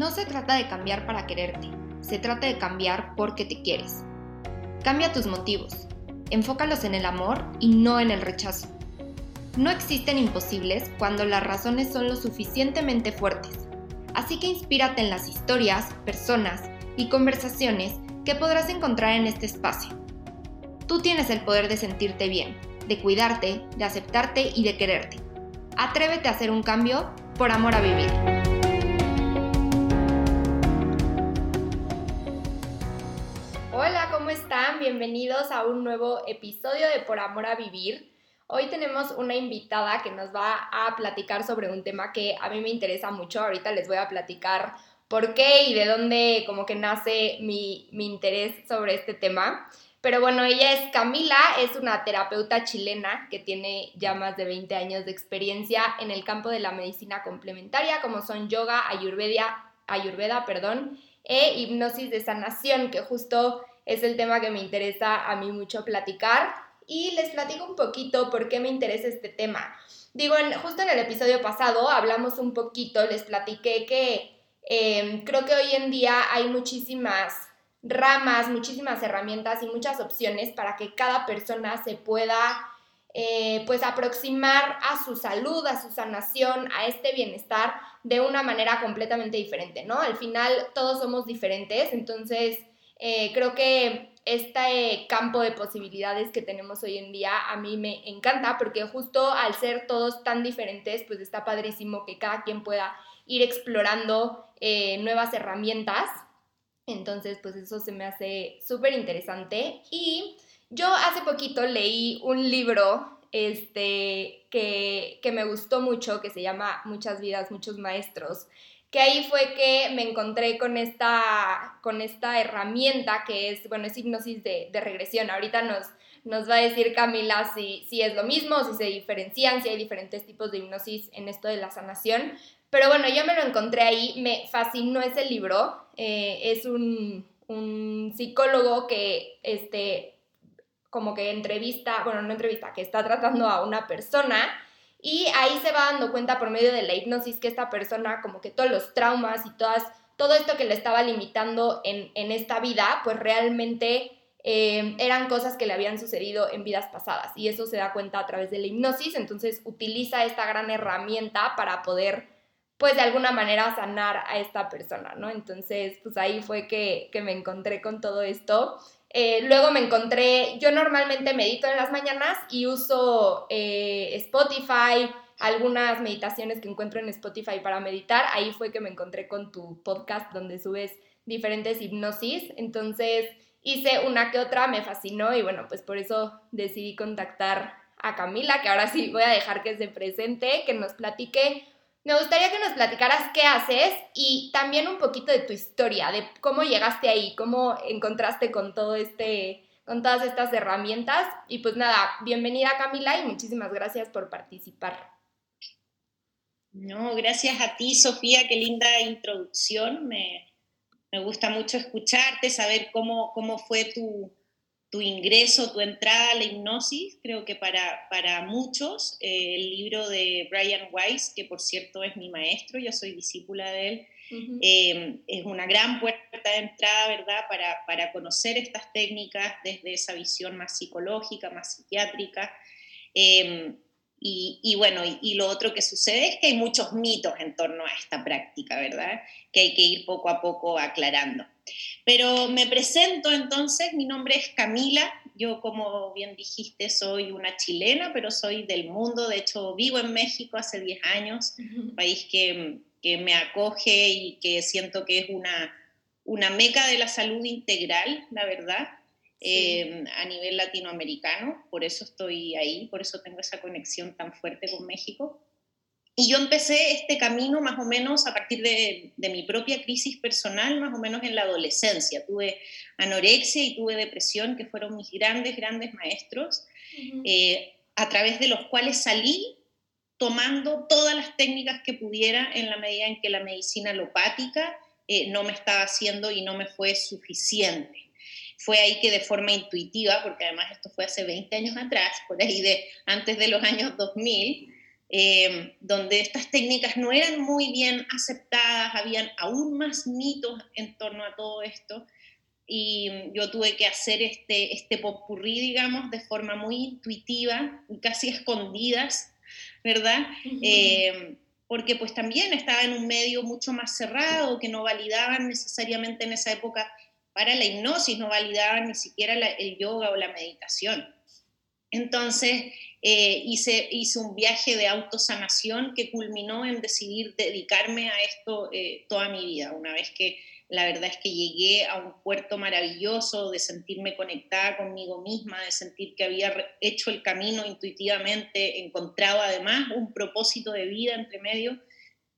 No se trata de cambiar para quererte, se trata de cambiar porque te quieres. Cambia tus motivos, enfócalos en el amor y no en el rechazo. No existen imposibles cuando las razones son lo suficientemente fuertes, así que inspírate en las historias, personas y conversaciones que podrás encontrar en este espacio. Tú tienes el poder de sentirte bien, de cuidarte, de aceptarte y de quererte. Atrévete a hacer un cambio por amor a vivir. Bienvenidos a un nuevo episodio de Por Amor a Vivir. Hoy tenemos una invitada que nos va a platicar sobre un tema que a mí me interesa mucho. Ahorita les voy a platicar por qué y de dónde como que nace mi, mi interés sobre este tema. Pero bueno, ella es Camila, es una terapeuta chilena que tiene ya más de 20 años de experiencia en el campo de la medicina complementaria, como son yoga, ayurveda, ayurveda perdón, e hipnosis de sanación, que justo es el tema que me interesa a mí mucho platicar. Y les platico un poquito por qué me interesa este tema. Digo, justo en el episodio pasado hablamos un poquito, les platiqué que eh, creo que hoy en día hay muchísimas ramas, muchísimas herramientas y muchas opciones para que cada persona se pueda eh, pues aproximar a su salud, a su sanación, a este bienestar de una manera completamente diferente, ¿no? Al final todos somos diferentes, entonces eh, creo que este campo de posibilidades que tenemos hoy en día a mí me encanta porque justo al ser todos tan diferentes, pues está padrísimo que cada quien pueda ir explorando eh, nuevas herramientas entonces, pues eso se me hace súper interesante. Y yo hace poquito leí un libro este, que, que me gustó mucho, que se llama Muchas vidas, muchos maestros, que ahí fue que me encontré con esta, con esta herramienta que es, bueno, es hipnosis de, de regresión. Ahorita nos, nos va a decir Camila si, si es lo mismo, si se diferencian, si hay diferentes tipos de hipnosis en esto de la sanación, pero bueno, yo me lo encontré ahí, me fascinó ese libro. Eh, es un, psicólogo que, este, como que entrevista, bueno, no entrevista, que está tratando a una persona y ahí se va dando cuenta por medio de la hipnosis que esta persona, como que todos los traumas y todas, todo esto que le estaba limitando en, esta vida, pues realmente eh, eran cosas que le habían sucedido en vidas pasadas y eso se da cuenta a través de la hipnosis, entonces utiliza esta gran herramienta para poder pues de alguna manera sanar a esta persona, ¿no? Entonces, pues ahí fue que, me encontré con todo esto. Eh, luego me encontré, yo normalmente medito en las mañanas y uso eh, Spotify, algunas meditaciones que encuentro en Spotify para meditar. Ahí fue que me encontré con tu podcast donde subes diferentes hipnosis. Entonces hice una que otra, me fascinó y bueno, pues por eso decidí contactar a Camila, que ahora sí voy a dejar que se presente, que nos platique me gustaría que nos platicaras qué haces y también un poquito de tu historia, de cómo llegaste ahí, cómo encontraste con todo este, con todas estas herramientas. Y pues nada, bienvenida Camila y muchísimas gracias por participar. No, gracias a ti, Sofía, qué linda introducción. Me, me gusta mucho escucharte, saber cómo, cómo fue tu, tu ingreso, tu entrada a la hipnosis, creo que para, para muchos, eh, el libro de Brian Weiss, que por cierto es mi maestro, yo soy discípula de él, eh, es una gran puerta de entrada, ¿verdad?, para, para, conocer estas técnicas desde esa visión más psicológica, más psiquiátrica. Eh, y, bueno, y, lo otro que sucede es que hay muchos mitos en torno a esta práctica, ¿verdad? Que hay que ir poco a poco aclarando. Pero me presento entonces, mi nombre es Camila, yo como bien dijiste soy una chilena, pero soy del mundo, de hecho vivo en México hace 10 años, un país que, que, me acoge y que siento que es una, una meca de la salud integral, la verdad. Em, a nivel latinoamericano, por eso estoy ahí, por eso tengo esa conexión tan fuerte con México. Y yo empecé este camino más o menos a partir de, mi propia crisis personal, más o menos en la adolescencia. Tuve anorexia y tuve depresión, que fueron mis grandes, grandes maestros, eh, a través de los cuales salí tomando todas las técnicas que pudiera en la medida en que la medicina alopática eh, no me estaba haciendo y no me fue suficiente fue ahí que de forma intuitiva, porque además esto fue hace 20 años atrás, por ahí de antes de los años 2000, eh, donde estas técnicas no eran muy bien aceptadas, habían aún más mitos en torno a todo esto, y yo tuve que hacer este, este popurrí, digamos, de forma muy intuitiva, casi escondidas, ¿verdad? Eh, porque pues también estaba en un medio mucho más cerrado, que no validaban necesariamente en esa época para la hipnosis, no validaban ni siquiera el yoga o la meditación. Entonces eh, hice, un viaje de autosanación que culminó en decidir dedicarme a esto eh, toda mi vida, una vez que la verdad es que llegué a un puerto maravilloso de sentirme conectada conmigo misma, de sentir que había hecho el camino intuitivamente, encontrado además un propósito de vida entre medio.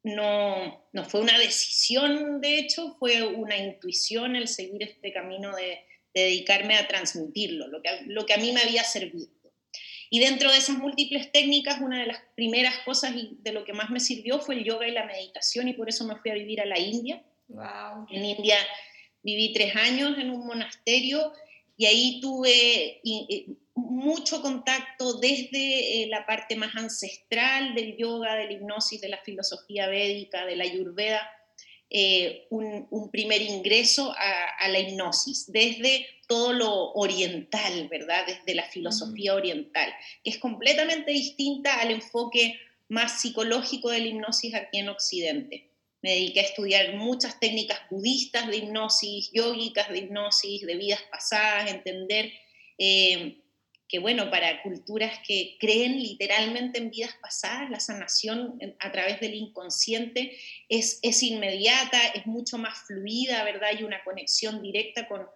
No, no fue una decisión, de hecho, fue una intuición el seguir este camino de, dedicarme a transmitirlo, lo que, lo que a mí me había servido. Y dentro de esas múltiples técnicas, una de las primeras cosas y de lo que más me sirvió fue el yoga y la meditación, y por eso me fui a vivir a la India en India viví tres años en un monasterio y ahí tuve mucho contacto desde eh, la parte más ancestral del yoga, de la hipnosis, de la filosofía védica, de la ayurveda, eh, un, primer ingreso a, la hipnosis, desde todo lo oriental, ¿verdad? Desde la filosofía oriental, que es completamente distinta al enfoque más psicológico de la hipnosis aquí en Occidente me dediqué a estudiar muchas técnicas budistas de hipnosis, yógicas de hipnosis, de vidas pasadas, entender eh, que, bueno, para culturas que creen literalmente en vidas pasadas, la sanación a través del inconsciente es, es inmediata, es mucho más fluida, ¿verdad? Hay una conexión directa con,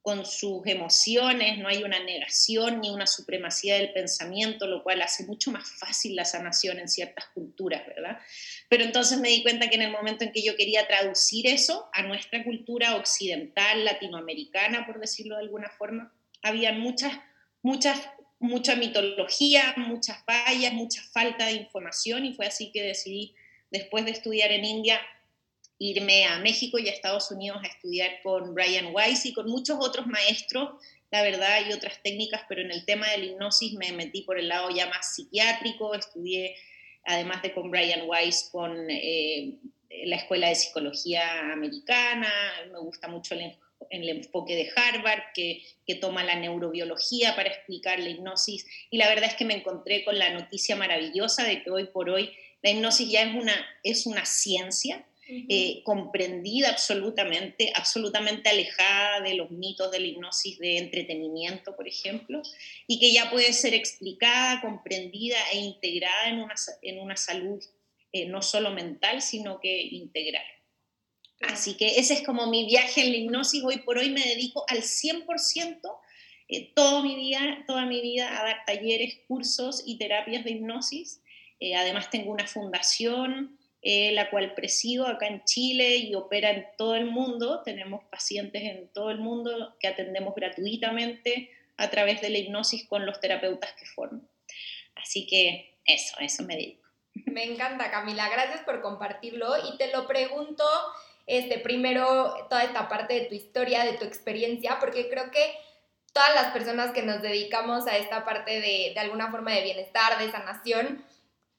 con sus emociones, no hay una negación ni una supremacía del pensamiento, lo cual hace mucho más fácil la sanación en ciertas culturas, ¿verdad? Pero entonces me di cuenta que en el momento en que yo quería traducir eso a nuestra cultura occidental, latinoamericana, por decirlo de alguna forma, había muchas, muchas, mucha mitología, muchas fallas, mucha falta de información y fue así que decidí, después de estudiar en India, irme a México y a Estados Unidos a estudiar con Brian Weiss y con muchos otros maestros, la verdad, y otras técnicas, pero en el tema de la hipnosis me metí por el lado ya más psiquiátrico, estudié, además de con Brian Weiss, con eh, la Escuela de Psicología Americana, me gusta mucho el, el enfoque de Harvard, que, que, toma la neurobiología para explicar la hipnosis, y la verdad es que me encontré con la noticia maravillosa de que hoy por hoy la hipnosis ya es una, es una ciencia, eh, comprendida absolutamente, absolutamente alejada de los mitos de la hipnosis de entretenimiento, por ejemplo, y que ya puede ser explicada, comprendida e integrada en una, en una salud eh, no solo mental, sino que integral. Así que ese es como mi viaje en la hipnosis. Hoy por hoy me dedico al 100%, eh, todo mi día, toda mi vida a dar talleres, cursos y terapias de hipnosis. además tengo una fundación eh, la cual presido acá en Chile y opera en todo el mundo. Tenemos pacientes en todo el mundo que atendemos gratuitamente a través de la hipnosis con los terapeutas que forman. Así que eso, eso me digo. Me encanta, Camila. Gracias por compartirlo. Y te lo pregunto, este, primero, toda esta parte de tu historia, de tu experiencia, porque creo que todas las personas que nos dedicamos a esta parte de, de alguna forma de bienestar, de sanación,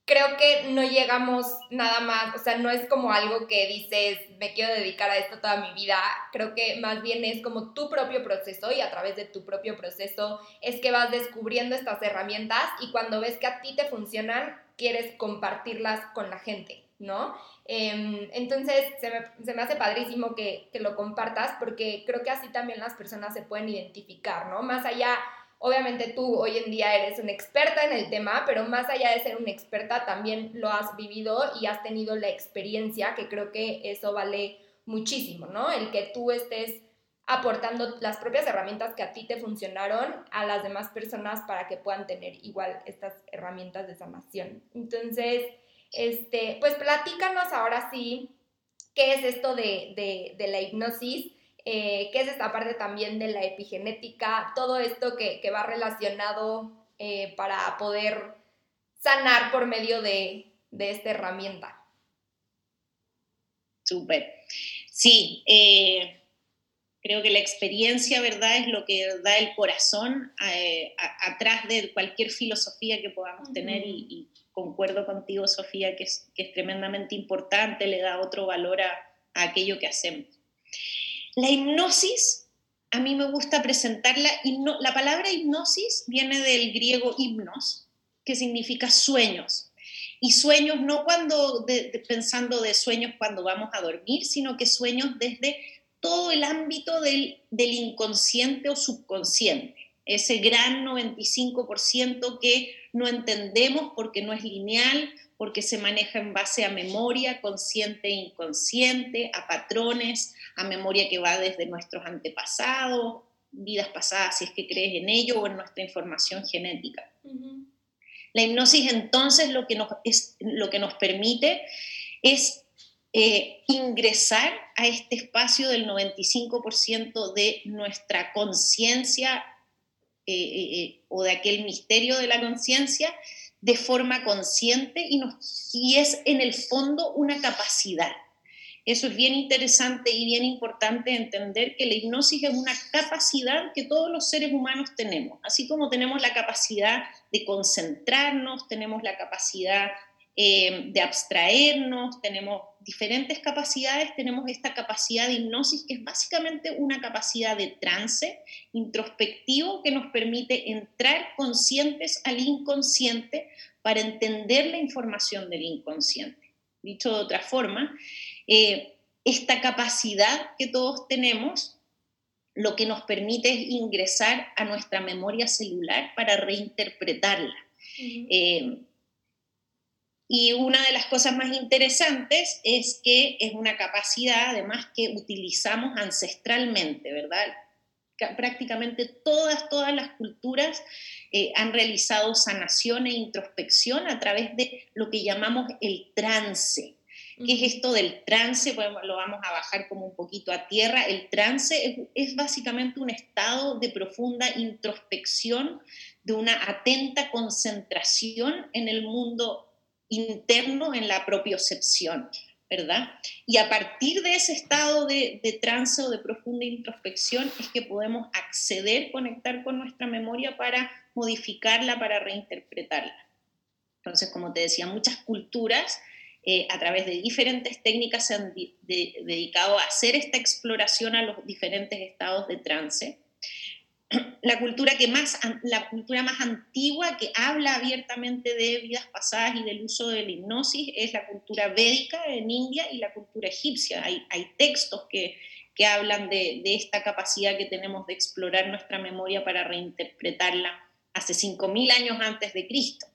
creo que no llegamos nada más, o sea, no es como algo que dices, me quiero dedicar a esto toda mi vida, creo que más bien es como tu propio proceso y a través de tu propio proceso es que vas descubriendo estas herramientas y cuando ves que a ti te funcionan, quieres compartirlas con la gente, ¿no? Em, entonces, se me, se me, hace padrísimo que, que lo compartas porque creo que así también las personas se pueden identificar, ¿no? Más allá Obviamente tú hoy en día eres una experta en el tema, pero más allá de ser una experta, también lo has vivido y has tenido la experiencia, que creo que eso vale muchísimo, ¿no? El que tú estés aportando las propias herramientas que a ti te funcionaron a las demás personas para que puedan tener igual estas herramientas de sanación. Entonces, este, pues platícanos ahora sí qué es esto de, de, de la hipnosis eh, qué es esta parte también de la epigenética, todo esto que, va relacionado eh, para poder sanar por medio de, esta herramienta. Súper. Sí, eh, creo que la experiencia, ¿verdad?, es lo que da el corazón atrás de cualquier filosofía que podamos tener y, concuerdo contigo, Sofía, que es, que es tremendamente importante, le da otro valor a, aquello que hacemos. La hipnosis, a mí me gusta presentarla, la palabra hipnosis viene del griego hipnos, que significa sueños. Y sueños no cuando pensando de sueños cuando vamos a dormir, sino que sueños desde todo el ámbito del, del inconsciente o subconsciente, ese gran 95% que no entendemos porque no es lineal, porque se maneja en base a memoria consciente e inconsciente, a patrones, a memoria que va desde nuestros antepasados, vidas pasadas, si es que crees en ello, o en nuestra información genética. La hipnosis entonces lo que nos, es, lo que nos permite es eh, ingresar a este espacio del 95% de nuestra conciencia eh, eh, o de aquel misterio de la conciencia de forma consciente y, y es en el fondo una capacidad. Eso es bien interesante y bien importante entender que la hipnosis es una capacidad que todos los seres humanos tenemos, así como tenemos la capacidad de concentrarnos, tenemos la capacidad eh, de abstraernos, tenemos diferentes capacidades, tenemos esta capacidad de hipnosis que es básicamente una capacidad de trance introspectivo que nos permite entrar conscientes al inconsciente para entender la información del inconsciente. Dicho de otra forma, eh, esta capacidad que todos tenemos lo que nos permite es ingresar a nuestra memoria celular para reinterpretarla. Eh, y una de las cosas más interesantes es que es una capacidad además que utilizamos ancestralmente, ¿verdad? Prácticamente todas, todas las culturas eh, han realizado sanación e introspección a través de lo que llamamos el trance. ¿Qué es esto del trance? Pues lo vamos a bajar como un poquito a tierra. El trance es, básicamente un estado de profunda introspección, de una atenta concentración en el mundo interno, en la propiocepción, ¿verdad? Y a partir de ese estado de, trance o de profunda introspección es que podemos acceder, conectar con nuestra memoria para modificarla, para reinterpretarla. Entonces, como te decía, muchas culturas eh, a través de diferentes técnicas se han dedicado a hacer esta exploración a los diferentes estados de trance. La cultura, que más, la cultura más antigua que habla abiertamente de vidas pasadas y del uso de la hipnosis es la cultura védica en India y la cultura egipcia. Hay, hay textos que, que hablan de, de, esta capacidad que tenemos de explorar nuestra memoria para reinterpretarla hace 5.000 años antes de Cristo.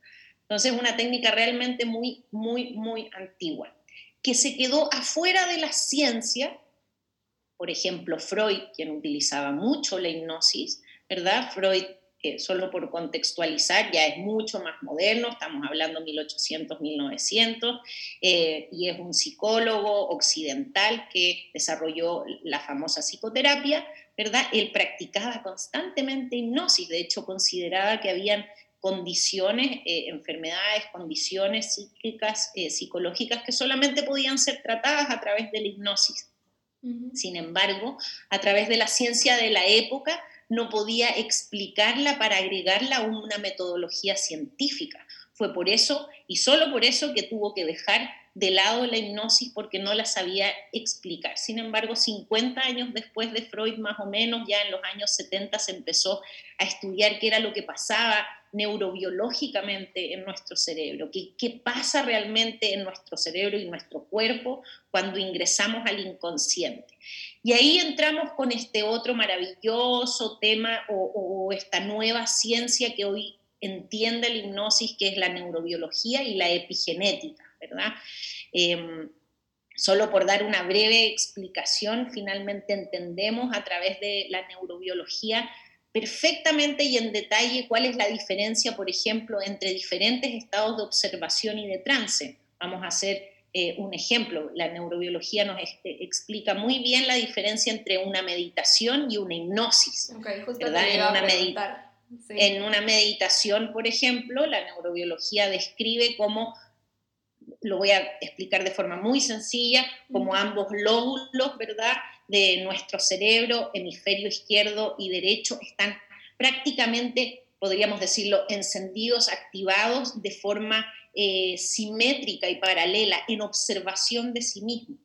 Entonces, una técnica realmente muy, muy, muy antigua, que se quedó afuera de la ciencia. Por ejemplo, Freud, quien utilizaba mucho la hipnosis, ¿verdad? Freud, eh, solo por contextualizar, ya es mucho más moderno, estamos hablando 1800, 1900, eh, y es un psicólogo occidental que desarrolló la famosa psicoterapia, ¿verdad? Él practicaba constantemente hipnosis, de hecho consideraba que habían condiciones, eh, enfermedades, condiciones psíquicas, eh, psicológicas que solamente podían ser tratadas a través de la hipnosis. Sin embargo, a través de la ciencia de la época no podía explicarla para agregarla a una metodología científica. Fue por eso y solo por eso que tuvo que dejar de lado la hipnosis porque no la sabía explicar. Sin embargo, 50 años después de Freud, más o menos, ya en los años 70 se empezó a estudiar qué era lo que pasaba neurobiológicamente en nuestro cerebro, qué, pasa realmente en nuestro cerebro y nuestro cuerpo cuando ingresamos al inconsciente. Y ahí entramos con este otro maravilloso tema o, esta nueva ciencia que hoy entiende la hipnosis, que es la neurobiología y la epigenética, ¿verdad? Em, solo por dar una breve explicación, finalmente entendemos a través de la neurobiología perfectamente y en detalle cuál es la diferencia, por ejemplo, entre diferentes estados de observación y de trance. Vamos a hacer eh, un ejemplo. La neurobiología nos eh, explica muy bien la diferencia entre una meditación y una hipnosis. ¿verdad? En, una en una meditación, por ejemplo, la neurobiología describe cómo lo voy a explicar de forma muy sencilla, como ambos lóbulos, ¿verdad? De nuestro cerebro, hemisferio izquierdo y derecho, están prácticamente, podríamos decirlo, encendidos, activados de forma eh, simétrica y paralela en observación de sí mismos.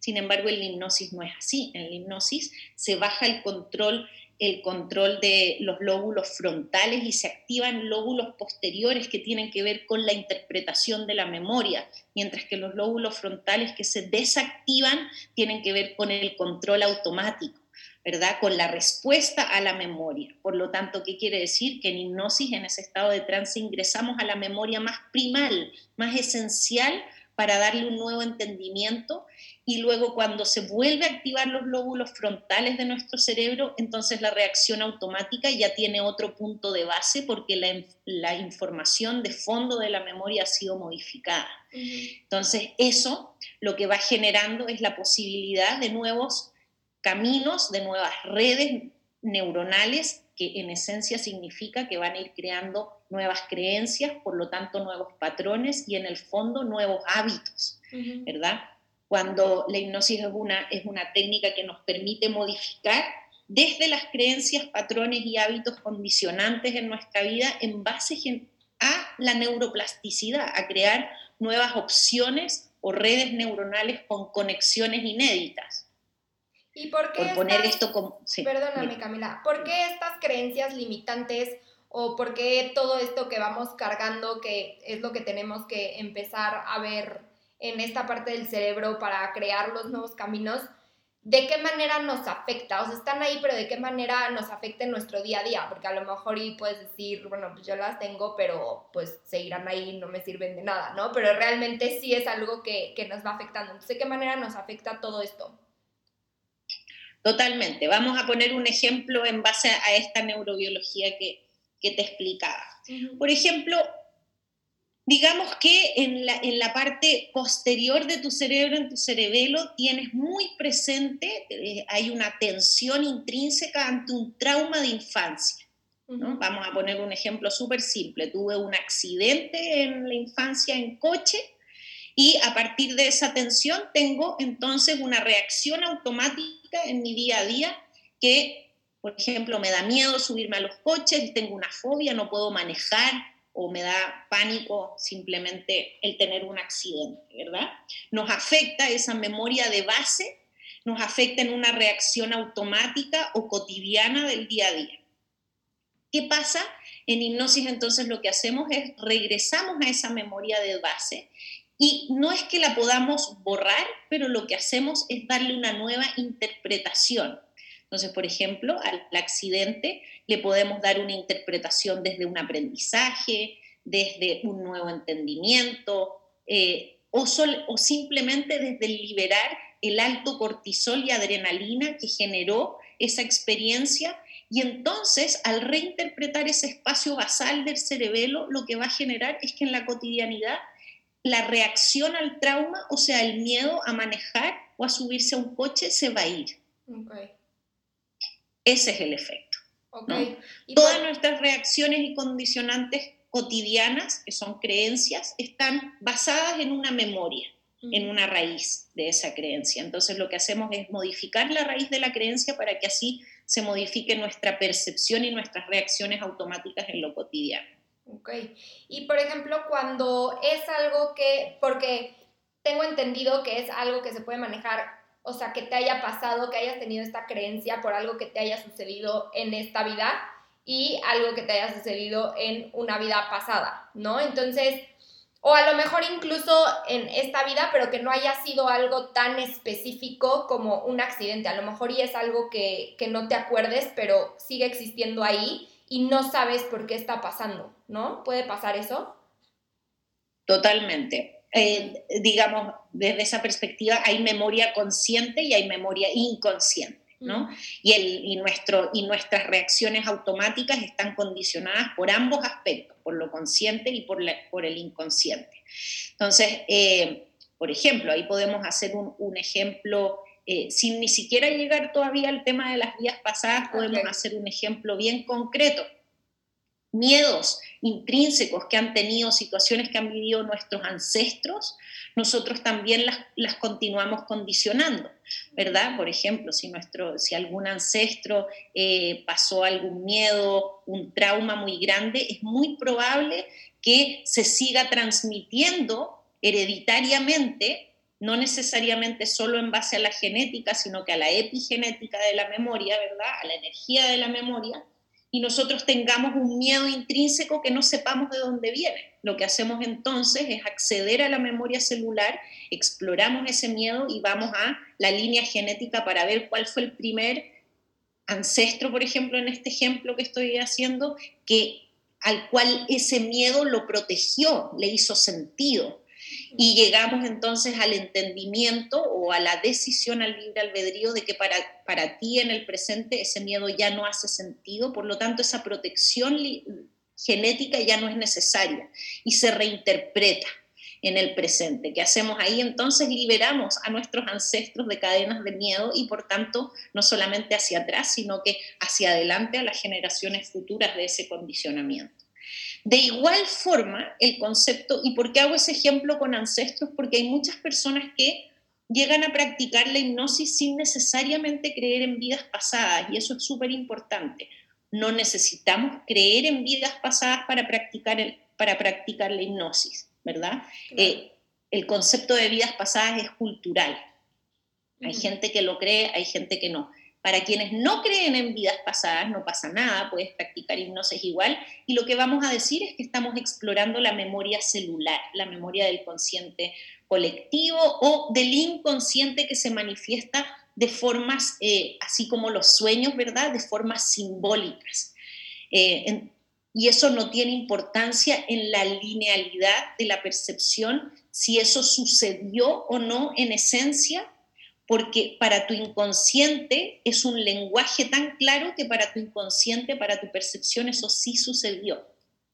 Sin embargo, en la hipnosis no es así. En la hipnosis se baja el control el control de los lóbulos frontales y se activan lóbulos posteriores que tienen que ver con la interpretación de la memoria, mientras que los lóbulos frontales que se desactivan tienen que ver con el control automático. ¿verdad? Con la respuesta a la memoria. Por lo tanto, ¿qué quiere decir? Que en hipnosis, en ese estado de trance, ingresamos a la memoria más primal, más esencial para darle un nuevo entendimiento y luego cuando se vuelve a activar los lóbulos frontales de nuestro cerebro, entonces la reacción automática ya tiene otro punto de base porque la, información de fondo de la memoria ha sido modificada. Entonces eso lo que va generando es la posibilidad de nuevos caminos, de nuevas redes neuronales que en esencia significa que van a ir creando nuevas creencias, por lo tanto nuevos patrones y en el fondo nuevos hábitos, ¿verdad? Cuando la hipnosis es una, es una técnica que nos permite modificar desde las creencias, patrones y hábitos condicionantes en nuestra vida en base a la neuroplasticidad, a crear nuevas opciones o redes neuronales con conexiones inéditas. ¿Y por qué poner esto como... perdóname, Camila. ¿Por qué estas creencias limitantes o por qué todo esto que vamos cargando, que es lo que tenemos que empezar a ver en esta parte del cerebro para crear los nuevos caminos, ¿de qué manera nos afecta? O sea, están ahí, pero ¿de qué manera nos afecta en nuestro día a día? Porque a lo mejor y puedes decir, bueno, pues yo las tengo, pero pues seguirán ahí, no me sirven de nada, ¿no? Pero realmente sí es algo que, que nos va afectando. Entonces, ¿de qué manera nos afecta todo esto? Totalmente. Vamos a poner un ejemplo en base a esta neurobiología que, te explicaba. Por ejemplo, digamos que en la, en la, parte posterior de tu cerebro, en tu cerebelo, tienes muy presente, eh, hay una tensión intrínseca ante un trauma de infancia. Vamos a poner un ejemplo súper simple. Tuve un accidente en la infancia en coche y a partir de esa tensión tengo entonces una reacción automática en mi día a día que, por ejemplo, me da miedo subirme a los coches, tengo una fobia, no puedo manejar o me da pánico simplemente el tener un accidente, ¿verdad? Nos afecta esa memoria de base, nos afecta en una reacción automática o cotidiana del día a día. ¿Qué pasa? En hipnosis entonces lo que hacemos es regresamos a esa memoria de base y no es que la podamos borrar, pero lo que hacemos es darle una nueva interpretación. Entonces, por ejemplo, al accidente le podemos dar una interpretación desde un aprendizaje, desde un nuevo entendimiento, eh, o, o simplemente desde liberar el alto cortisol y adrenalina que generó esa experiencia y entonces, al reinterpretar ese espacio basal del cerebelo, lo que va a generar es que en la cotidianidad la reacción al trauma, o sea, el miedo a manejar o a subirse a un coche, se va a ir. Ese es el efecto. Todas nuestras reacciones y condicionantes cotidianas, que son creencias, están basadas en una memoria, en una raíz de esa creencia. Entonces lo que hacemos es modificar la raíz de la creencia para que así se modifique nuestra percepción y nuestras reacciones automáticas en lo cotidiano. Ok. Y por ejemplo, cuando es algo que, porque tengo entendido que es algo que se puede manejar, o sea, que te haya pasado, que hayas tenido esta creencia por algo que te haya sucedido en esta vida y algo que te haya sucedido en una vida pasada, ¿no? Entonces, o a lo mejor incluso en esta vida, pero que no haya sido algo tan específico como un accidente. A lo mejor y es algo que, que no te acuerdes, pero sigue existiendo ahí y no sabes por qué está pasando, ¿no? ¿Puede pasar eso? Totalmente. Eh, digamos, desde esa perspectiva hay memoria consciente y hay memoria inconsciente. ¿no? Y, el, nuestro, y nuestras reacciones automáticas están condicionadas por ambos aspectos, por lo consciente y por, por el inconsciente. Entonces, eh, por ejemplo, ahí podemos hacer un, un ejemplo eh, sin ni siquiera llegar todavía al tema de las vías pasadas, podemos hacer un ejemplo bien concreto. Miedos intrínsecos que han tenido, situaciones que han vivido nuestros ancestros, nosotros también las, continuamos condicionando, ¿verdad? Por ejemplo, si, nuestro, si algún ancestro eh, pasó algún miedo, un trauma muy grande, es muy probable que se siga transmitiendo hereditariamente, no necesariamente solo en base a la genética, sino que a la epigenética de la memoria, ¿verdad? A la energía de la memoria, y nosotros tengamos un miedo intrínseco que no sepamos de dónde viene. Lo que hacemos entonces es acceder a la memoria celular, exploramos ese miedo y vamos a la línea genética para ver cuál fue el primer ancestro, por ejemplo, en este ejemplo que estoy haciendo, que al cual ese miedo lo protegió, le hizo sentido. Y llegamos entonces al entendimiento o a la decisión al libre albedrío de que para, para ti en el presente ese miedo ya no hace sentido, por lo tanto esa protección genética ya no es necesaria y se reinterpreta en el presente. ¿Qué hacemos ahí? Entonces liberamos a nuestros ancestros de cadenas de miedo y por tanto no solamente hacia atrás, sino que hacia adelante a las generaciones futuras de ese condicionamiento. De igual forma, el concepto, ¿y por qué hago ese ejemplo con ancestros? Porque hay muchas personas que llegan a practicar la hipnosis sin necesariamente creer en vidas pasadas, y eso es súper importante. No necesitamos creer en vidas pasadas para practicar, el, para practicar la hipnosis. ¿verdad? Eh, el concepto de vidas pasadas es cultural. Hay gente que lo cree, hay gente que no. Para quienes no creen en vidas pasadas no pasa nada, puedes practicar hipnosis igual. Y lo que vamos a decir es que estamos explorando la memoria celular, la memoria del consciente colectivo o del inconsciente que se manifiesta de formas, eh, así como los sueños, ¿verdad? De formas simbólicas. Eh, y eso no tiene importancia en la linealidad de la percepción, si eso sucedió o no en esencia, porque para tu inconsciente es un lenguaje tan claro que para tu inconsciente, para tu percepción, eso sí sucedió.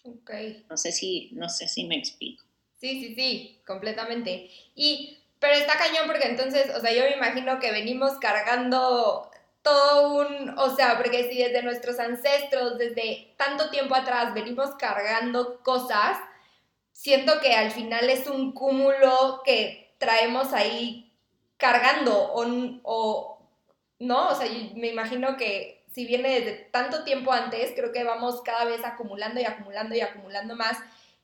Okay. No sé si, no sé si me explico. Sí, sí, sí, completamente. Y, pero está cañón porque entonces, o sea, yo me imagino que venimos cargando todo un, o sea, porque si desde nuestros ancestros, desde tanto tiempo atrás, venimos cargando cosas, siento que al final es un cúmulo que traemos ahí cargando o, o no, o sea, me imagino que si viene desde tanto tiempo antes, creo que vamos cada vez acumulando y acumulando y acumulando más.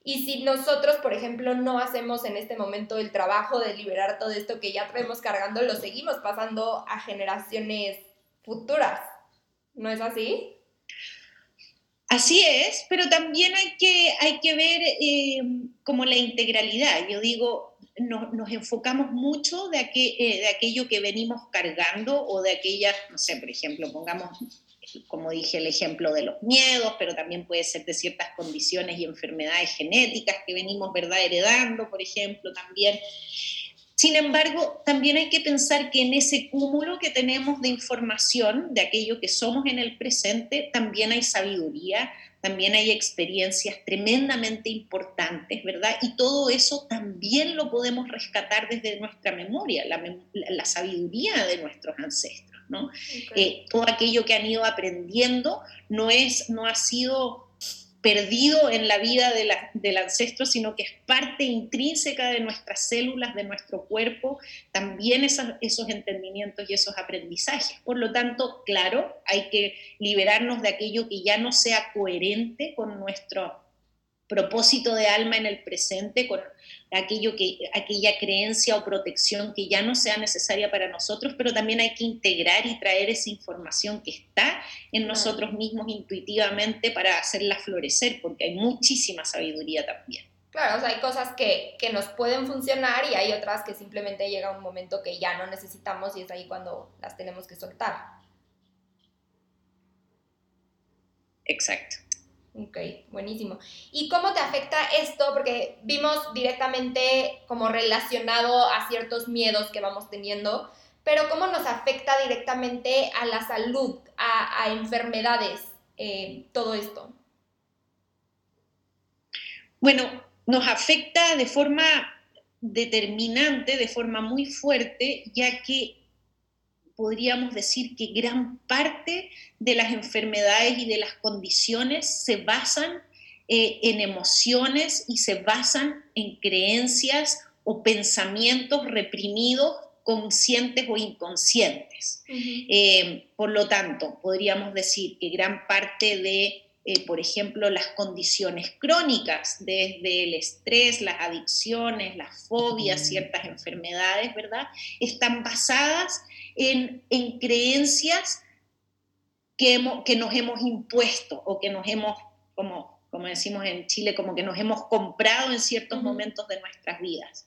Y si nosotros, por ejemplo, no hacemos en este momento el trabajo de liberar todo esto que ya traemos cargando, lo seguimos pasando a generaciones futuras. ¿No es así? Así es, pero también hay que, hay que ver eh, como la integralidad. Yo digo, nos enfocamos mucho de, eh, de aquello que venimos cargando o de aquellas, no sé, por ejemplo, pongamos, como dije, el ejemplo de los miedos, pero también puede ser de ciertas condiciones y enfermedades genéticas que venimos, ¿verdad?, heredando, por ejemplo, también. Sin embargo, también hay que pensar que en ese cúmulo que tenemos de información, de aquello que somos en el presente, también hay sabiduría, también hay experiencias tremendamente importantes, ¿verdad? Y todo eso también lo podemos rescatar desde nuestra memoria, la, sabiduría de nuestros ancestros, ¿no? Eh, todo aquello que han ido aprendiendo no, es, no ha sido perdido en la vida del ancestro, sino que es parte intrínseca de nuestras células, de nuestro cuerpo, también esos entendimientos y esos aprendizajes. Por lo tanto, claro, hay que liberarnos de aquello que ya no sea coherente con nuestro propósito de alma en el presente, con aquello que, aquella creencia o protección que ya no sea necesaria para nosotros, pero también hay que integrar y traer esa información que está en nosotros mismos intuitivamente para hacerla florecer, porque hay muchísima sabiduría también. Claro, o sea, hay cosas que, que nos pueden funcionar y hay otras que simplemente llega un momento que ya no necesitamos y es ahí cuando las tenemos que soltar. Exacto. Ok, buenísimo. ¿Y cómo te afecta esto? Porque vimos directamente como relacionado a ciertos miedos que vamos teniendo, pero ¿cómo nos afecta directamente a la salud, a, enfermedades, eh, todo esto? Bueno, nos afecta de forma determinante, de forma muy fuerte, ya que podríamos decir que gran parte de las enfermedades y de las condiciones se basan eh, en emociones y se basan en creencias o pensamientos reprimidos conscientes o inconscientes. Eh, por lo tanto, podríamos decir que gran parte de eh, por ejemplo, las condiciones crónicas, desde el estrés, las adicciones, las fobias, ciertas enfermedades, ¿verdad? Están basadas en, creencias que, que nos hemos impuesto o que nos hemos, como, como decimos en Chile, como que nos hemos comprado en ciertos momentos de nuestras vidas.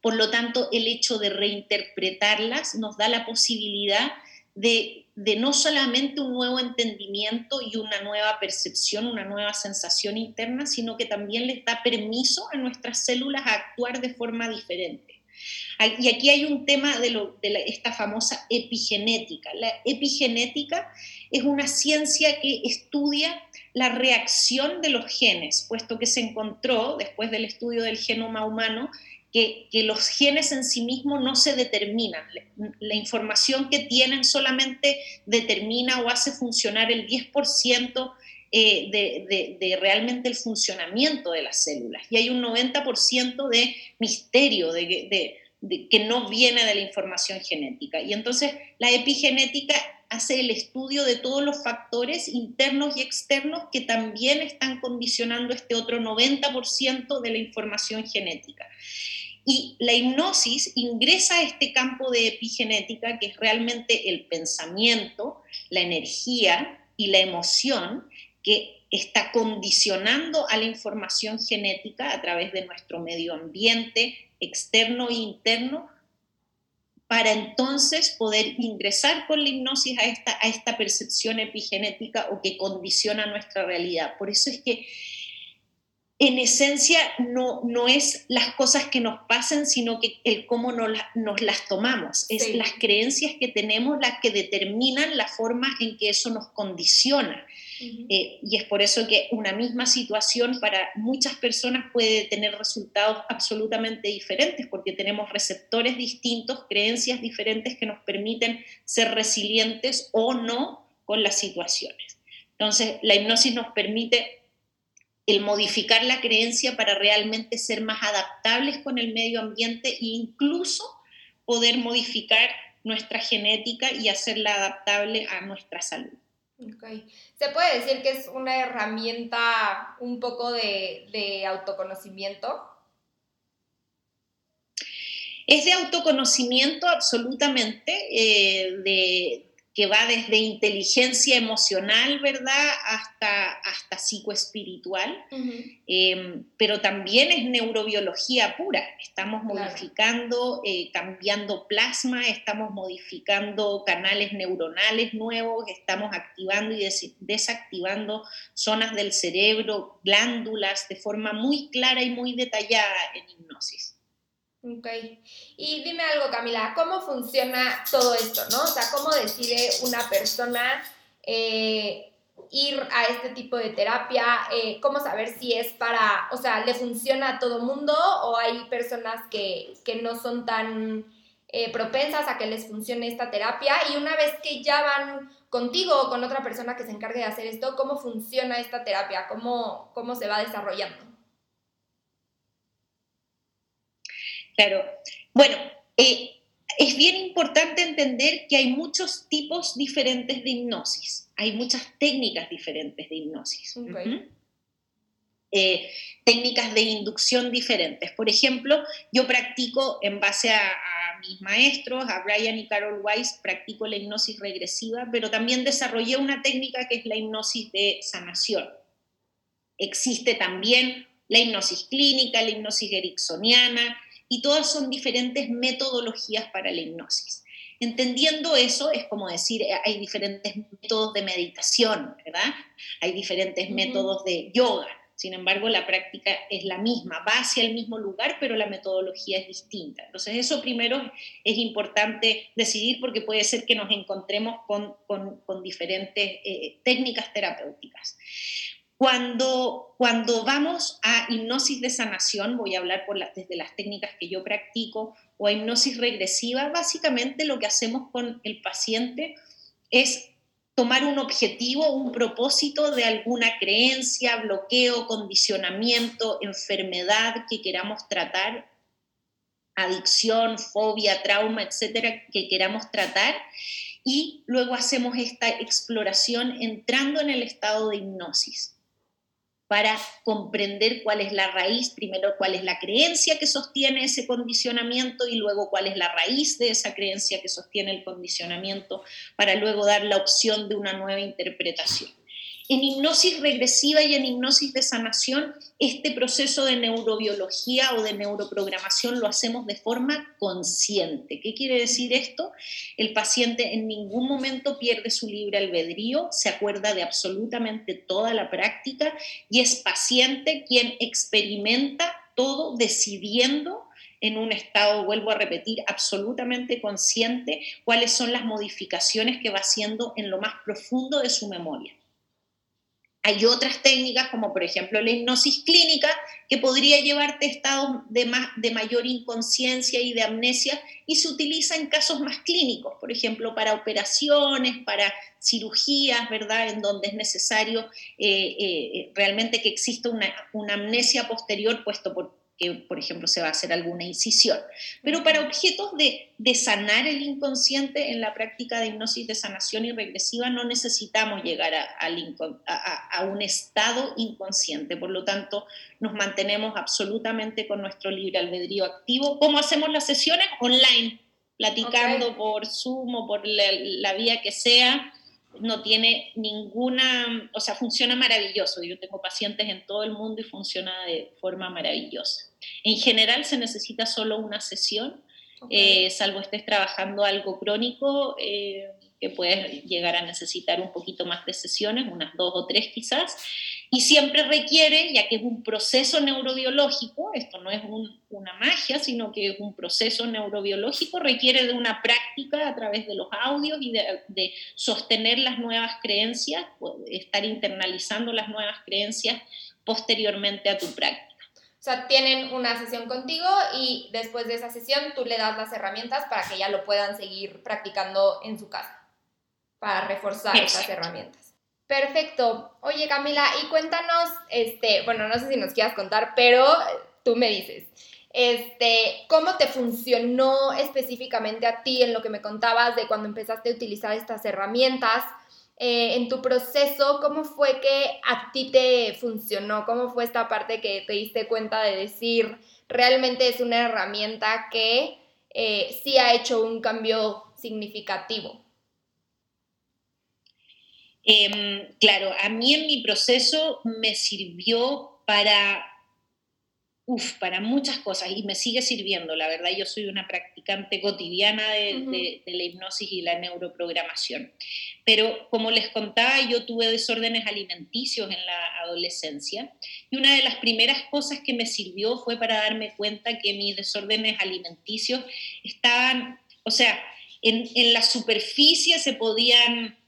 Por lo tanto, el hecho de reinterpretarlas nos da la posibilidad de, no solamente un nuevo entendimiento y una nueva percepción, una nueva sensación interna, sino que también les da permiso a nuestras células a actuar de forma diferente. Y aquí hay un tema de, esta famosa epigenética. La epigenética es una ciencia que estudia la reacción de los genes, puesto que se encontró, después del estudio del genoma humano, que, los genes en sí mismos no se determinan. La, información que tienen solamente determina o hace funcionar el 10% eh, de, realmente el funcionamiento de las células. Y hay un 90% de misterio, de, que no viene de la información genética. Y entonces la epigenética hace el estudio de todos los factores internos y externos que también están condicionando este otro 90% de la información genética. Y la hipnosis ingresa a este campo de epigenética que es realmente el pensamiento, la energía y la emoción que está condicionando a la información genética a través de nuestro medio ambiente externo e interno para entonces poder ingresar con la hipnosis a esta, a esta percepción epigenética o que condiciona nuestra realidad. Por eso es que en esencia no, no es las cosas que nos pasen, sino que el cómo nos, nos las tomamos. Es las creencias que tenemos las que determinan la forma en que eso nos condiciona. Eh, y es por eso que una misma situación para muchas personas puede tener resultados absolutamente diferentes, porque tenemos receptores distintos, creencias diferentes que nos permiten ser resilientes o no con las situaciones. Entonces, la hipnosis nos permite el modificar la creencia para realmente ser más adaptables con el medio ambiente e incluso poder modificar nuestra genética y hacerla adaptable a nuestra salud. Se puede decir que es una herramienta un poco de, autoconocimiento. Es de autoconocimiento absolutamente, eh, de, que va desde inteligencia emocional, ¿verdad?, hasta, hasta psicoespiritual, em, pero también es neurobiología pura. Estamos modificando, eh, cambiando plasma, estamos modificando canales neuronales nuevos, estamos activando y desactivando zonas del cerebro, glándulas, de forma muy clara y muy detallada en hipnosis. Ok. Y dime algo, Camila, ¿cómo funciona todo esto, no? O sea, ¿cómo decide una persona eh, ir a este tipo de terapia? Eh, ¿Cómo saber si es para, o sea, le funciona a todo mundo o hay personas que, no son tan eh, propensas a que les funcione esta terapia? Y una vez que ya van contigo o con otra persona que se encargue de hacer esto, ¿cómo funciona esta terapia? ¿Cómo, cómo se va desarrollando? Claro. Bueno, eh, es bien importante entender que hay muchos tipos diferentes de hipnosis. Hay muchas técnicas diferentes de hipnosis. Eh, técnicas de inducción diferentes. Por ejemplo, yo practico en base a, a, mis maestros, a Brian y Carol Weiss, practico la hipnosis regresiva, pero también desarrollé una técnica que es la hipnosis de sanación. Existe también la hipnosis clínica, la hipnosis ericksoniana, y todas son diferentes metodologías para la hipnosis. Entendiendo eso, es como decir, eh, hay diferentes métodos de meditación, ¿verdad? Hay diferentes métodos de yoga. Sin embargo, la práctica es la misma, va hacia el mismo lugar, pero la metodología es distinta. Entonces, eso primero es importante decidir porque puede ser que nos encontremos con, diferentes eh, técnicas terapéuticas. Cuando, cuando vamos a hipnosis de sanación, voy a hablar desde las técnicas que yo practico, o a hipnosis regresiva, básicamente lo que hacemos con el paciente es tomar un objetivo, un propósito de alguna creencia, bloqueo, condicionamiento, enfermedad que queramos tratar, adicción, fobia, trauma, etcétera, que queramos tratar y luego hacemos esta exploración entrando en el estado de hipnosis para comprender cuál es la raíz, primero cuál es la creencia que sostiene ese condicionamiento y luego cuál es la raíz de esa creencia que sostiene el condicionamiento, para luego dar la opción de una nueva interpretación. En hipnosis regresiva y en hipnosis de sanación, este proceso de neurobiología o de neuroprogramación lo hacemos de forma consciente. ¿Qué quiere decir esto? El paciente en ningún momento pierde su libre albedrío, se acuerda de absolutamente toda la práctica y es paciente quien experimenta todo decidiendo en un estado, vuelvo a repetir, absolutamente consciente cuáles son las modificaciones que va haciendo en lo más profundo de su memoria. Hay otras técnicas, como por ejemplo la hipnosis clínica, que podría llevarte a estados de, más, de mayor inconsciencia y de amnesia y se utiliza en casos más clínicos, por ejemplo, para operaciones, para cirugías, ¿verdad? En donde es necesario eh, eh, realmente que exista una, una amnesia posterior, puesto por que, por ejemplo, se va a hacer alguna incisión. Pero para objetos de, sanar el inconsciente en la práctica de hipnosis de sanación y regresiva no necesitamos llegar a, un estado inconsciente. Por lo tanto, nos mantenemos absolutamente con nuestro libre albedrío activo. ¿Cómo hacemos las sesiones? Online, platicando por Zoom o por la vía que sea no tiene ninguna, o sea, funciona maravilloso. Yo tengo pacientes en todo el mundo y funciona de forma maravillosa. En general se necesita solo una sesión, eh, salvo estés trabajando algo crónico, eh, que puedes llegar a necesitar un poquito más de sesiones, unas dos o tres quizás, y siempre requiere, ya que es un proceso neurobiológico, esto no es una magia, sino que es un proceso neurobiológico, requiere de una práctica a través de los audios y de, sostener las nuevas creencias, estar internalizando las nuevas creencias posteriormente a tu práctica. O sea, tienen una sesión contigo y después de esa sesión tú le das las herramientas para que ya lo puedan seguir practicando en su casa, para reforzar esas herramientas. Perfecto. Oye, Camila, y cuéntanos, este, bueno, no sé si nos quieras contar, pero tú me dices, este, ¿cómo te funcionó específicamente a ti en lo que me contabas de cuando empezaste a utilizar estas herramientas? Eh, en tu proceso, ¿cómo fue que a ti te funcionó? ¿Cómo fue esta parte que te diste cuenta de decir, realmente es una herramienta que eh, sí ha hecho un cambio significativo? Em, claro, a mí en mi proceso me sirvió para, para muchas cosas y me sigue sirviendo, la verdad, yo soy una practicante cotidiana de, la hipnosis y la neuroprogramación. Pero como les contaba, yo tuve desórdenes alimenticios en la adolescencia y una de las primeras cosas que me sirvió fue para darme cuenta que mis desórdenes alimenticios estaban, o sea, en, en la superficie se podían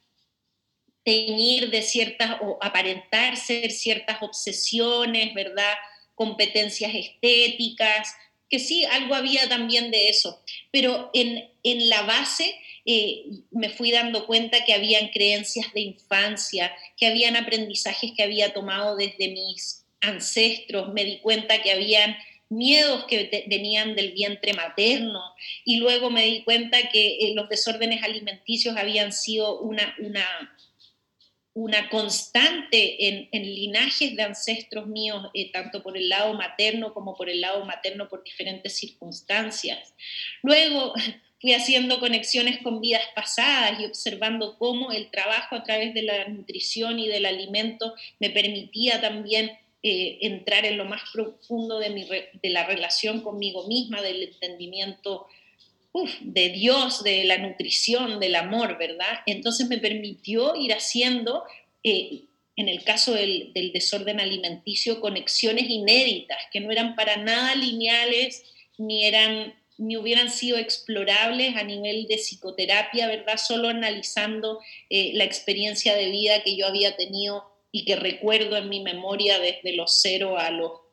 teñir de ciertas o aparentar ser ciertas obsesiones, ¿verdad? Competencias estéticas, que sí, algo había también de eso, pero en, en la base eh, me fui dando cuenta que habían creencias de infancia, que habían aprendizajes que había tomado desde mis ancestros, me di cuenta que habían miedos que venían del vientre materno. Y luego me di cuenta que eh, los desórdenes alimenticios habían sido una, una una constante en, linajes de ancestros míos, eh, tanto por el lado materno como por el lado materno por diferentes circunstancias. Luego fui haciendo conexiones con vidas pasadas y observando cómo el trabajo a través de la nutrición y del alimento me permitía también eh, entrar en lo más profundo de, mi, de la relación conmigo misma, del entendimiento de Dios, de la nutrición, del amor, ¿verdad? Entonces me permitió ir haciendo, eh, en el caso del, desorden alimenticio, conexiones inéditas, que no eran para nada lineales, ni, eran, ni hubieran sido explorables a nivel de psicoterapia, ¿verdad? Solo analizando eh, la experiencia de vida que yo había tenido y que recuerdo en mi memoria desde los cero a los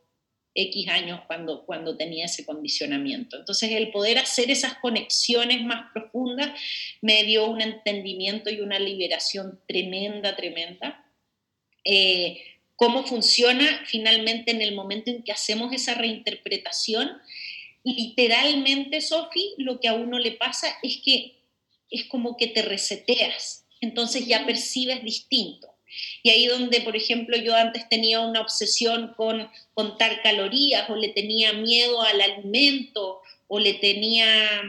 X años cuando, cuando tenía ese condicionamiento. Entonces el poder hacer esas conexiones más profundas me dio un entendimiento y una liberación tremenda, tremenda. Eh, cómo funciona finalmente en el momento en que hacemos esa reinterpretación. Literalmente, Sofi, lo que a uno le pasa es que es como que te reseteas, entonces ya percibes distinto. Y ahí donde, por ejemplo, yo antes tenía una obsesión con contar calorías o le tenía miedo al alimento o le tenía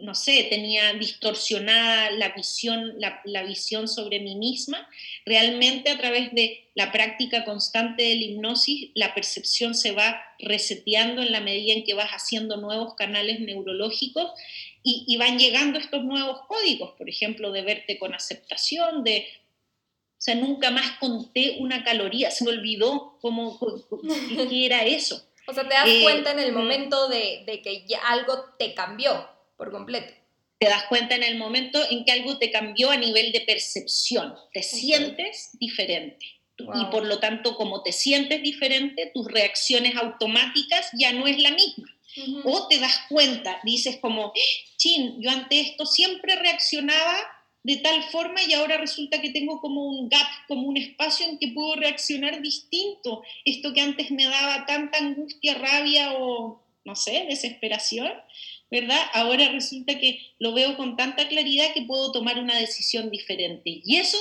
no sé, tenía distorsionada la visión, la, visión sobre mí misma, realmente a través de la práctica constante de la hipnosis, la percepción se va reseteando en la medida en que vas haciendo nuevos canales neurológicos y, y van llegando estos nuevos códigos, por ejemplo, de verte con aceptación, de... O sea, nunca más conté una caloría, se me olvidó cómo, qué era eso. O sea, te das eh, cuenta en el momento de, de que ya algo te cambió por completo. Te das cuenta en el momento en que algo te cambió a nivel de percepción, te sientes diferente. Y por lo tanto, como te sientes diferente, tus reacciones automáticas ya no es la misma. O te das cuenta, dices como, chin, yo ante esto siempre reaccionaba de tal forma y ahora resulta que tengo como un gap, como un espacio en que puedo reaccionar distinto. Esto que antes me daba tanta angustia, rabia o, no sé, desesperación, ¿verdad? Ahora resulta que lo veo con tanta claridad que puedo tomar una decisión diferente. Y eso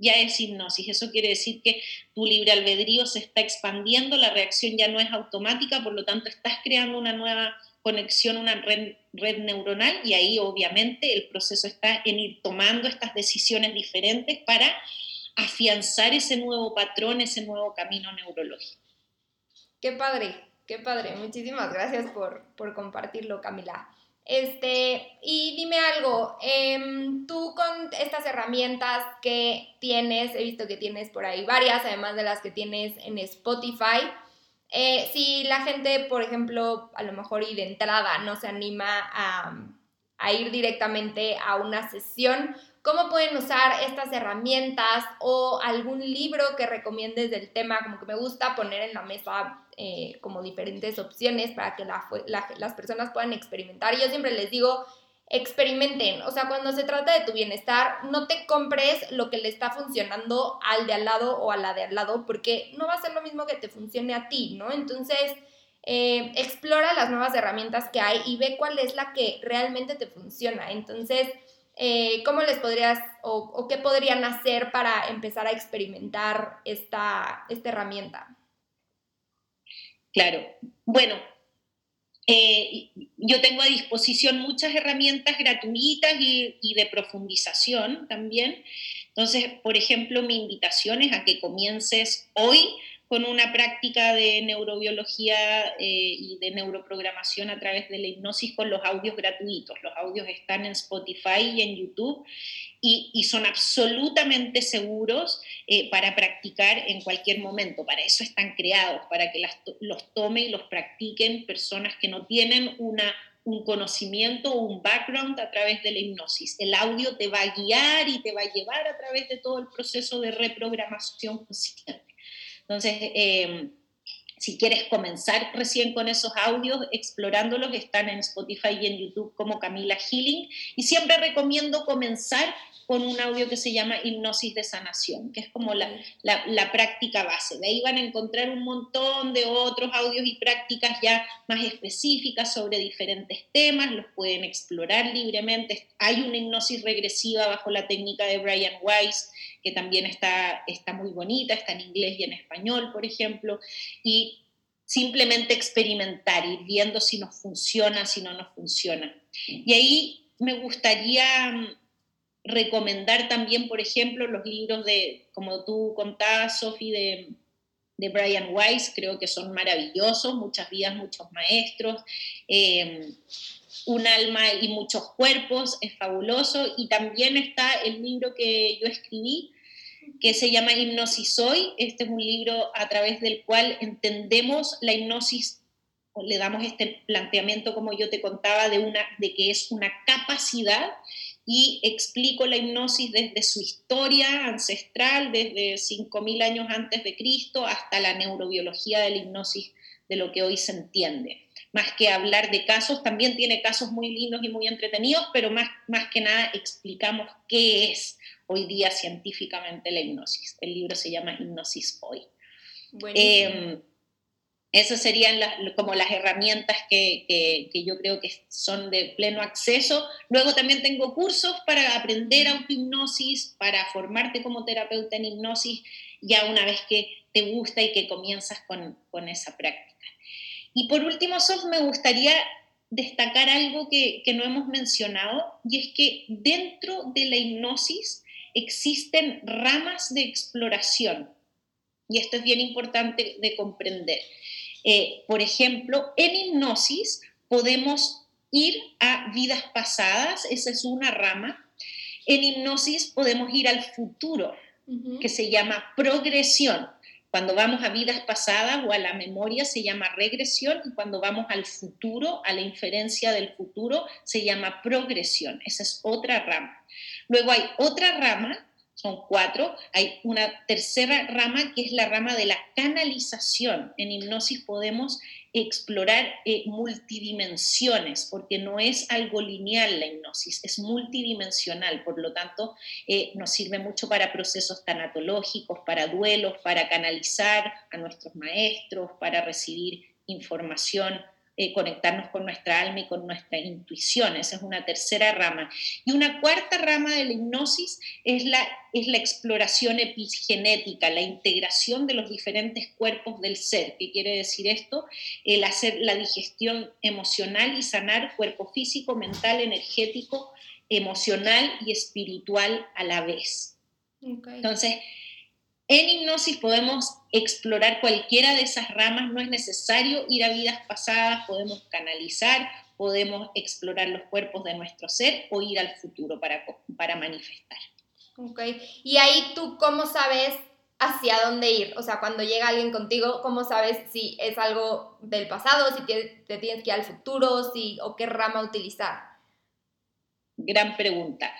ya es hipnosis. Eso quiere decir que tu libre albedrío se está expandiendo, la reacción ya no es automática, por lo tanto estás creando una nueva conexión, una red, neuronal y ahí obviamente el proceso está en ir tomando estas decisiones diferentes para afianzar ese nuevo patrón, ese nuevo camino neurológico. Qué padre, Qué padre, muchísimas gracias por, compartirlo, Camila. Este, y dime algo, em, tú con estas herramientas que tienes, he visto que tienes por ahí varias, además de las que tienes en Spotify, eh, si la gente, por ejemplo, a lo mejor y de entrada no se anima a, ir directamente a una sesión, ¿cómo pueden usar estas herramientas o algún libro que recomiendes del tema? Como que me gusta poner en la mesa eh, como diferentes opciones para que las personas puedan experimentar. Yo siempre les digo, experimenten, o sea, cuando se trata de tu bienestar, no te compres lo que le está funcionando al de al lado o a la de al lado, porque no va a ser lo mismo que te funcione a ti, ¿no? Entonces, eh, explora las nuevas herramientas que hay y ve cuál es la que realmente te funciona. Entonces, eh, ¿cómo les podrías o, o, qué podrían hacer para empezar a experimentar esta, esta herramienta? Claro. Bueno, eh, yo tengo a disposición muchas herramientas gratuitas y, de profundización también. Entonces, por ejemplo, mi invitación es a que comiences hoy con una práctica de neurobiología eh, y de neuroprogramación a través de la hipnosis con los audios gratuitos. Los audios están en Spotify y en YouTube y, son absolutamente seguros eh, para practicar en cualquier momento. Para eso están creados, para que los tome y los practiquen personas que no tienen una un conocimiento o un background a través de la hipnosis. El audio te va a guiar y te va a llevar a través de todo el proceso de reprogramación consciente. Entonces, em, si quieres comenzar recién con esos audios, explorándolos, están en Spotify y en YouTube como Camila Healing. Y siempre recomiendo comenzar con un audio que se llama hipnosis de sanación, que es como la, la, práctica base. De ahí van a encontrar un montón de otros audios y prácticas ya más específicas sobre diferentes temas, los pueden explorar libremente. Hay una hipnosis regresiva bajo la técnica de Brian Weiss, que también está, está muy bonita, está en inglés y en español, por ejemplo, y simplemente experimentar, ir viendo si nos funciona, si no nos funciona. Y ahí me gustaría recomendar también, por ejemplo, los libros de, como tú contabas, Sophie, de, de Brian Weiss, creo que son maravillosos, muchas vidas, muchos maestros. Eh, un alma y muchos cuerpos, es fabuloso. Y también está el libro que yo escribí, que se llama Hipnosis Hoy. Este es un libro a través del cual entendemos la hipnosis, o le damos este planteamiento, como yo te contaba, de, una, de que es una capacidad y explico la hipnosis desde su historia ancestral, desde 5.000 años antes de Cristo, hasta la neurobiología de la hipnosis de lo que hoy se entiende. Más que hablar de casos, también tiene casos muy lindos y muy entretenidos, pero más, más que nada explicamos qué es hoy día científicamente la hipnosis. El libro se llama Hipnosis Hoy. Esas serían como las herramientas que, yo creo que son de pleno acceso. Luego también tengo cursos para aprender autohipnosis, para formarte como terapeuta en hipnosis, ya una vez que te gusta y que comienzas con, esa práctica. Y por último, Sof, me gustaría destacar algo que no hemos mencionado, y es que dentro de la hipnosis existen ramas de exploración. Y esto es bien importante de comprender. Eh, por ejemplo, en hipnosis podemos ir a vidas pasadas, esa es una rama. En hipnosis podemos ir al futuro, que se llama progresión. Cuando vamos a vidas pasadas o a la memoria se llama regresión y cuando vamos al futuro, a la inferencia del futuro, se llama progresión. Esa es otra rama. Luego hay otra rama son cuatro. Hay una tercera rama que es la rama de la canalización. En hipnosis podemos explorar eh, multidimensiones, porque no es algo lineal la hipnosis, es multidimensional, por lo tanto eh, nos sirve mucho para procesos tanatológicos, para duelos, para canalizar a nuestros maestros, para recibir información eh, conectarnos con nuestra alma y con nuestra intuición. Esa es una tercera rama. Y una cuarta rama de la hipnosis es la, es la exploración epigenética, la integración de los diferentes cuerpos del ser. ¿Qué quiere decir esto? El hacer la digestión emocional y sanar cuerpo físico, mental, energético, emocional y espiritual a la vez. Entonces, en hipnosis podemos explorar cualquiera de esas ramas, no es necesario ir a vidas pasadas, podemos canalizar, podemos explorar los cuerpos de nuestro ser o ir al futuro para, para manifestar. Ok, y ahí tú cómo sabes hacia dónde ir, o sea, cuando llega alguien contigo, ¿cómo sabes si es algo del pasado, si te, tienes que ir al futuro, si, o qué rama utilizar? Gran pregunta.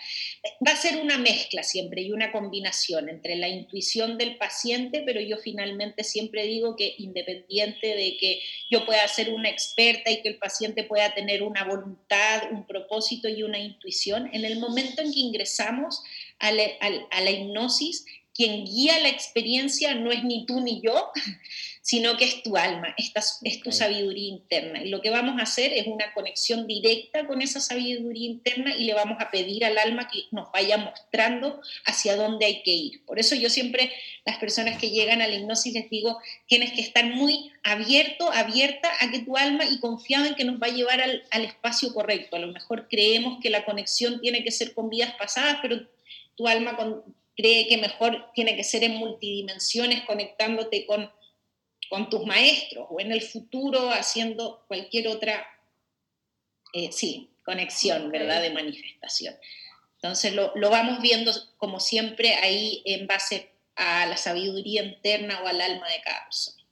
Va a ser una mezcla siempre y una combinación entre la intuición del paciente, pero yo finalmente siempre digo que independiente de que yo pueda ser una experta y que el paciente pueda tener una voluntad, un propósito y una intuición, en el momento en que ingresamos a la, a la hipnosis, quien guía la experiencia no es ni tú ni yo, sino que es tu alma, es tu sabiduría interna. Y lo que vamos a hacer es una conexión directa con esa sabiduría interna y le vamos a pedir al alma que nos vaya mostrando hacia dónde hay que ir. Por eso yo siempre, las personas que llegan a la hipnosis les digo, tienes que estar muy abierto, abierta a que tu alma y confiado en que nos va a llevar al, al espacio correcto. A lo mejor creemos que la conexión tiene que ser con vidas pasadas, pero tu alma con, cree que mejor tiene que ser en multidimensiones, conectándote con con tus maestros o en el futuro haciendo cualquier otra, eh, sí, conexión, ¿verdad?, de manifestación. Entonces lo, lo, vamos viendo como siempre ahí en base a la sabiduría interna o al alma de cada persona.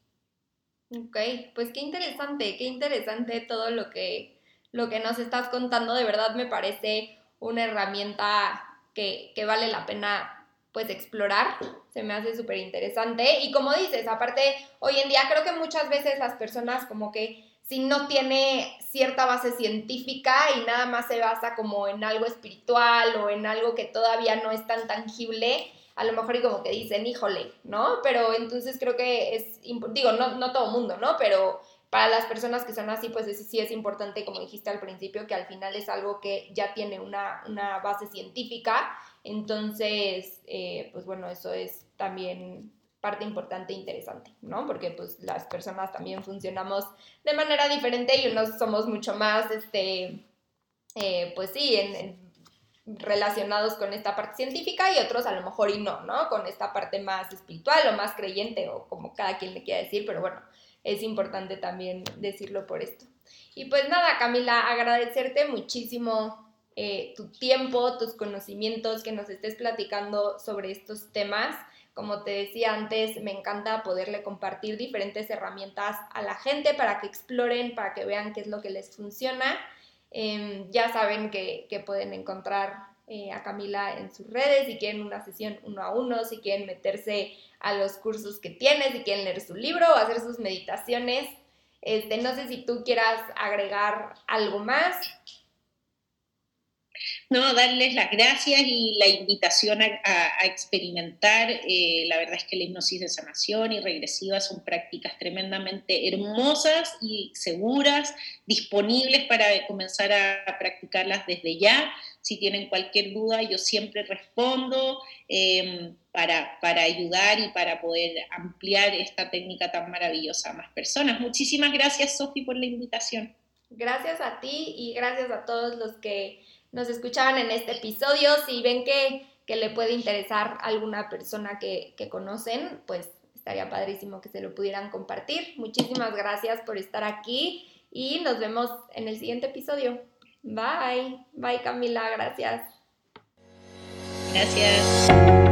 Ok, pues qué interesante, qué interesante todo lo que, lo que nos estás contando. De verdad me parece una herramienta que, que vale la pena pues explorar, se me hace súper interesante. Y como dices, aparte, hoy en día creo que muchas veces las personas como que si no tiene cierta base científica y nada más se basa como en algo espiritual o en algo que todavía no es tan tangible, a lo mejor y como que dicen, híjole, ¿no? Pero entonces creo que es, digo, no, no todo mundo, ¿no? Pero para las personas que son así, pues sí es importante, como dijiste al principio, que al final es algo que ya tiene una, una base científica entonces, eh, pues bueno, eso es también parte importante e interesante, ¿no? Porque pues las personas también funcionamos de manera diferente y unos somos mucho más, este, eh, pues sí, relacionados con esta parte científica y otros a lo mejor y no, ¿no? Con esta parte más espiritual o más creyente o como cada quien le quiera decir, pero bueno, es importante también decirlo por esto. Y pues nada, Camila, agradecerte muchísimo eh, tu tiempo, tus conocimientos, que nos estés platicando sobre estos temas. Como te decía antes, me encanta poderle compartir diferentes herramientas a la gente para que exploren, para que vean qué es lo que les funciona. Em, ya saben que, pueden encontrar eh, a Camila en sus redes, si quieren una sesión uno a uno, si quieren meterse a los cursos que tiene, si quieren leer su libro o hacer sus meditaciones. Este, no sé si tú quieras agregar algo más. No, darles las gracias y la invitación a, experimentar. Eh, la verdad es que la hipnosis de sanación y regresiva son prácticas tremendamente hermosas y seguras, disponibles para comenzar a, practicarlas desde ya. Si tienen cualquier duda, yo siempre respondo em, para, para ayudar y para poder ampliar esta técnica tan maravillosa a más personas. Muchísimas gracias, Sofi, por la invitación. Gracias a ti y gracias a todos los que nos escuchaban en este episodio. Si ven que, le puede interesar a alguna persona que, que conocen, pues estaría padrísimo que se lo pudieran compartir. Muchísimas gracias por estar aquí y nos vemos en el siguiente episodio. Bye. Bye Camila, gracias. Gracias.